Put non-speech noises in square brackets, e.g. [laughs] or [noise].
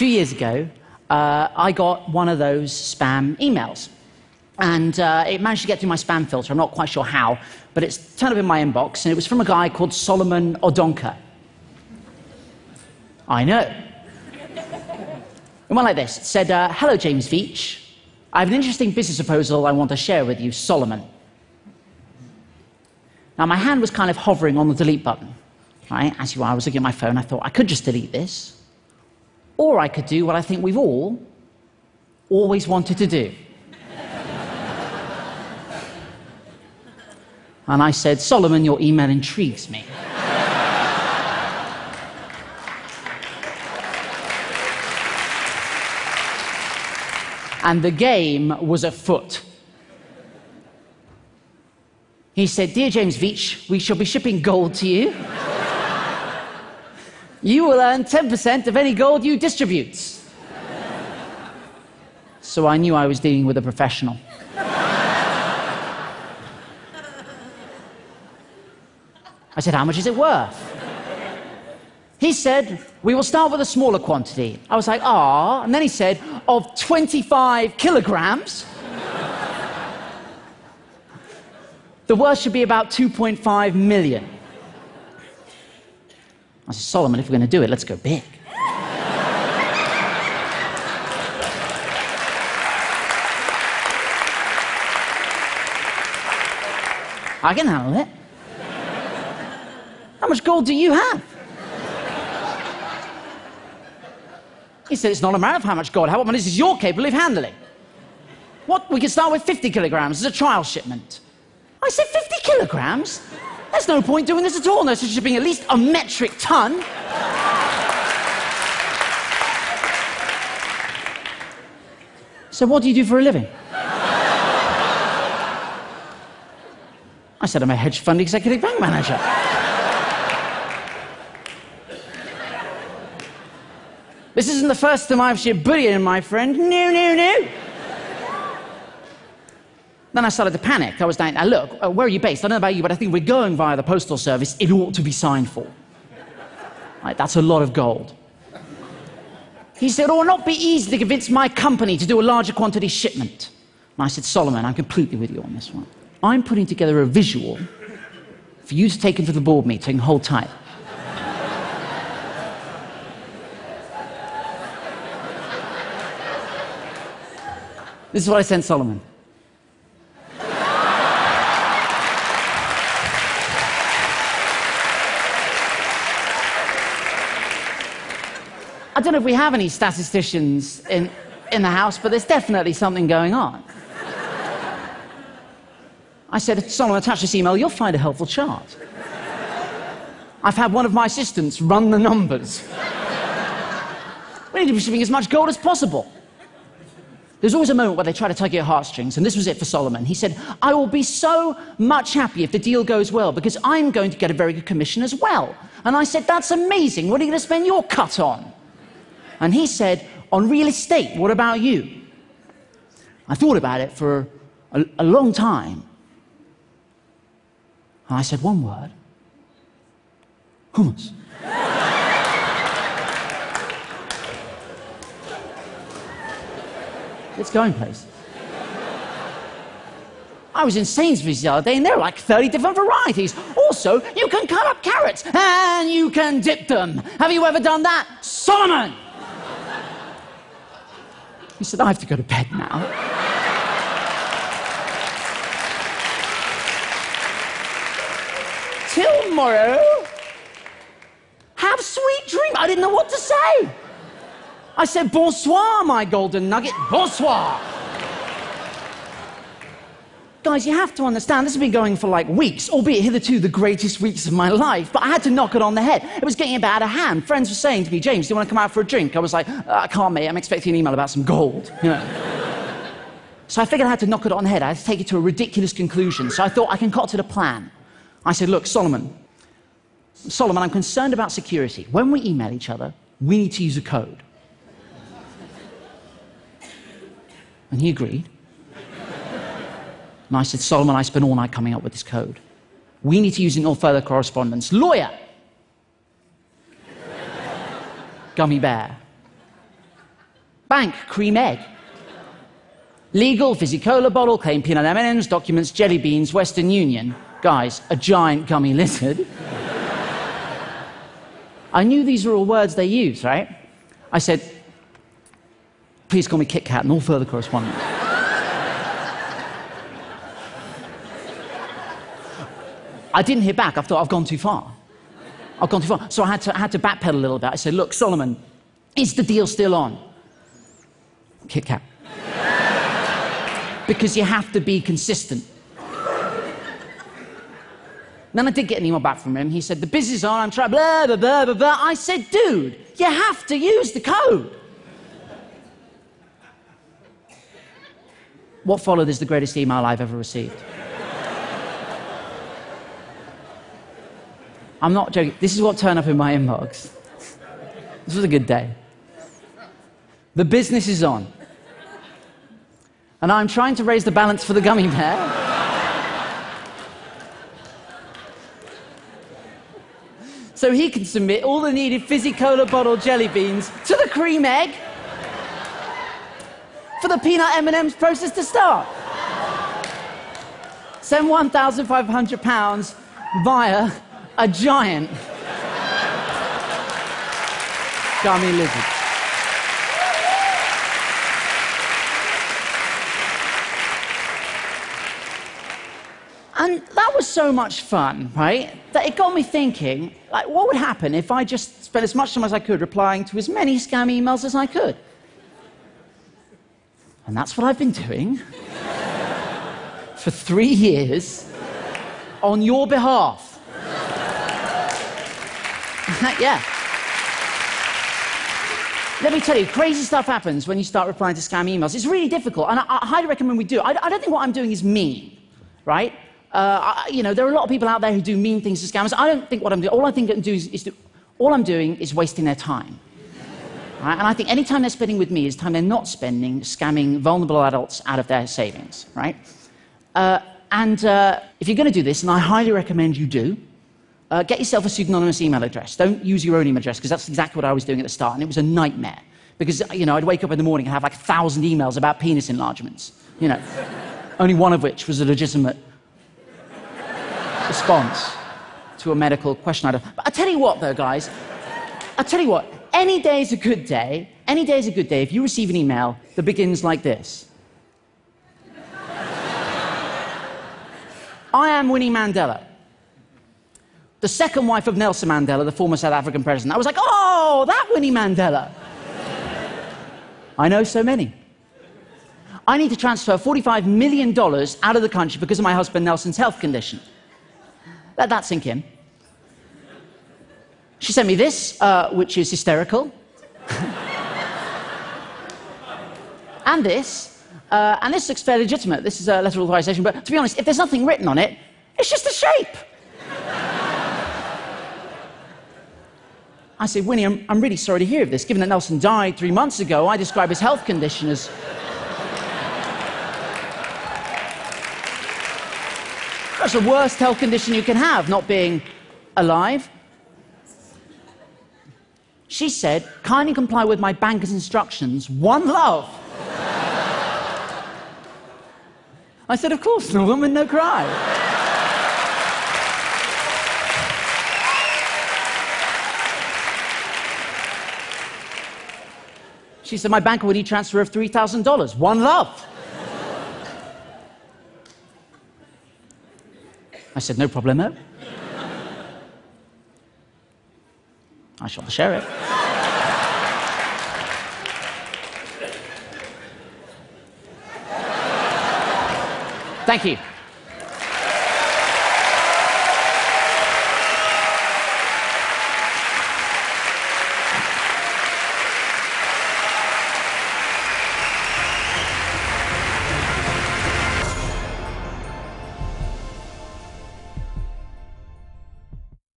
few years ago, uh, I got one of those spam emails. And uh, it managed to get through my spam filter. I'm not quite sure how, but it's turned up in my inbox, and it was from a guy called Solomon Odonka. I know. It went like this. It said, uh, Hello, James Veitch. I have an interesting business proposal I want to share with you, Solomon. Now, my hand was kind of hovering on the delete button. Right? As you are, I was looking at my phone. I thought, I could just delete this. Or I could do what I think we've all always wanted to do. and I said, Solomon, your email intrigues me. and the game was afoot. He said, Dear James Veitch, we shall be shipping gold to you. You will earn 10% of any gold you distribute. So I knew I was dealing with a professional. I said, How much is it worth? He said, We will start with a smaller quantity. I was like, Ah. And then he said, Of 25 kilograms. the worth should be about 2.5 million. I said, Solomon, if we're going to do it, let's go big. I can handle it. How much gold do you have? He said, It's not a matter of how much gold. How much is you're capable of handling? What? We can start with 50 kilograms as a trial shipment. I said, 50 kilograms? There's no point doing this at all unless you're shipping at least a metric ton. So, what do you do for a living? I said, I'm a hedge fund executive bank manager. This isn't the first time I've shipped bullion, my friend. No, no, no. Then I started to panic. I was like, now look, uh, where are you based? I don't know about you, but I think we're going via the postal service. It ought to be signed for. Right, that's a lot of gold. He said, it will not be easy to convince my company to do a larger quantity shipment. And I said, Solomon, I'm completely with you on this one. I'm putting together a visual for you to take into the board meeting. Hold tight. This is what I sent Solomon. I don't know if we have any statisticians in, in the house, but there's definitely something going on. I said, Solomon, attach this email, you'll find a helpful chart. I've had one of my assistants run the numbers. We need to be shipping as much gold as possible. There's always a moment where they try to tug your heartstrings, and this was it for Solomon. He said, I will be so much happy if the deal goes well because I'm going to get a very good commission as well. And I said, That's amazing. What are you going to spend your cut on? And he said, On real estate, what about you? I thought about it for a, a long time. And I said one word hummus. [laughs] It's going places. I was in Sainsbury's the other day, and there are like 30 different varieties. Also, you can cut up carrots and you can dip them. Have you ever done that? Solomon! He said, I have to go to bed now. Till tomorrow. Have sweet dreams. I didn't know what to say. I said, Bonsoir, my golden nugget. Bonsoir. Guys, you have to understand, this has been going for like weeks, albeit hitherto the greatest weeks of my life, but I had to knock it on the head. It was getting a bit out of hand. Friends were saying to me, James, do you want to come out for a drink? I was like, uh, I can't, mate. I'm expecting an email about some gold. [laughs] You know? so I figured I had to knock it on the head. I had to take it to a ridiculous conclusion. So I thought I concocted a plan. I said, Look, Solomon, Solomon, I'm concerned about security. When we email each other, we need to use a code. And he agreed. And I said, Solomon, I spent all night coming up with this code. We need to use it in all further correspondence. Lawyer. [laughs] Gummy bear. Bank, cream egg. Legal, fizzy cola bottle, claim peanut M&Ms, documents, jelly beans, Western Union. Guys, a giant gummy [laughs] lizard. I knew these were all words they use, right? I said, please call me Kit Kat and all further correspondence. I didn't hear back. I thought I've gone too far. I've gone too far. So I had to, I had to backpedal a little bit. I said, look, Solomon, is the deal still on? Kit Kat. because you have to be consistent. Then I did get an email back from him. He said, The business on, I'm trying, blah, blah, blah, blah, blah. I said, Dude, you have to use the code. What followed is the greatest email I've ever received. I'm not joking. This is what turned up in my inbox. This was a good day. The business is on. And I'm trying to raise the balance for the gummy bear. so he can submit all the needed fizzy cola bottle jelly beans to the cream egg for the peanut M&Ms process to start. Send 1,500 pounds via a giant gummy lizard. And that was so much fun, right? That it got me thinking, like, what would happen if I just spent as much time as I could replying to as many scam emails as I could? And that's what I've been doing [laughs] for three years on your behalf. [laughs] yeah. Let me tell you, crazy stuff happens when you start replying to scam emails. It's really difficult, and I, I highly recommend we do. I, I, don't think what I'm doing is mean, right? Uh, I, you know, there are a lot of people out there who do mean things to scammers. I don't think what I'm doing. All I think I do is, is to, all I'm doing is wasting their time. [laughs] Right? And I think any time they're spending with me is time they're not spending scamming vulnerable adults out of their savings, right? Uh, and uh, if you're going to do this, and I highly recommend you do, uh, get yourself a pseudonymous email address. Don't use your own email address because that's exactly what I was doing at the start, and it was a nightmare. Because you know, I'd wake up in the morning and have like a thousand emails about penis enlargements. You know, only one of which was a legitimate response to a medical question. I'd have. But I tell you what, though, guys. I tell you what. Any day is a good day. Any day is a good day if you receive an email that begins like this. I am Winnie Mandela the second wife of Nelson Mandela, the former South African president. I was like, oh, that Winnie Mandela. I know so many. I need to transfer $45 million out of the country because of my husband Nelson's health condition. Let that sink in. She sent me this, uh, which is hysterical. [laughs] and this, uh, and this looks fairly legitimate. This is a letter of authorization, but to be honest, if there's nothing written on it, it's just a shape. I said, Winnie, I'm, I'm really sorry to hear of this. Given that Nelson died three months ago, I describe his health condition as. That's the worst health condition you can have, not being alive. She said, kindly comply with my banker's instructions. One love. I said, of course, no woman, no cry. She said, My banker would need transfer of $3,000. One love. I said, No problemo. I shall share it. Thank you.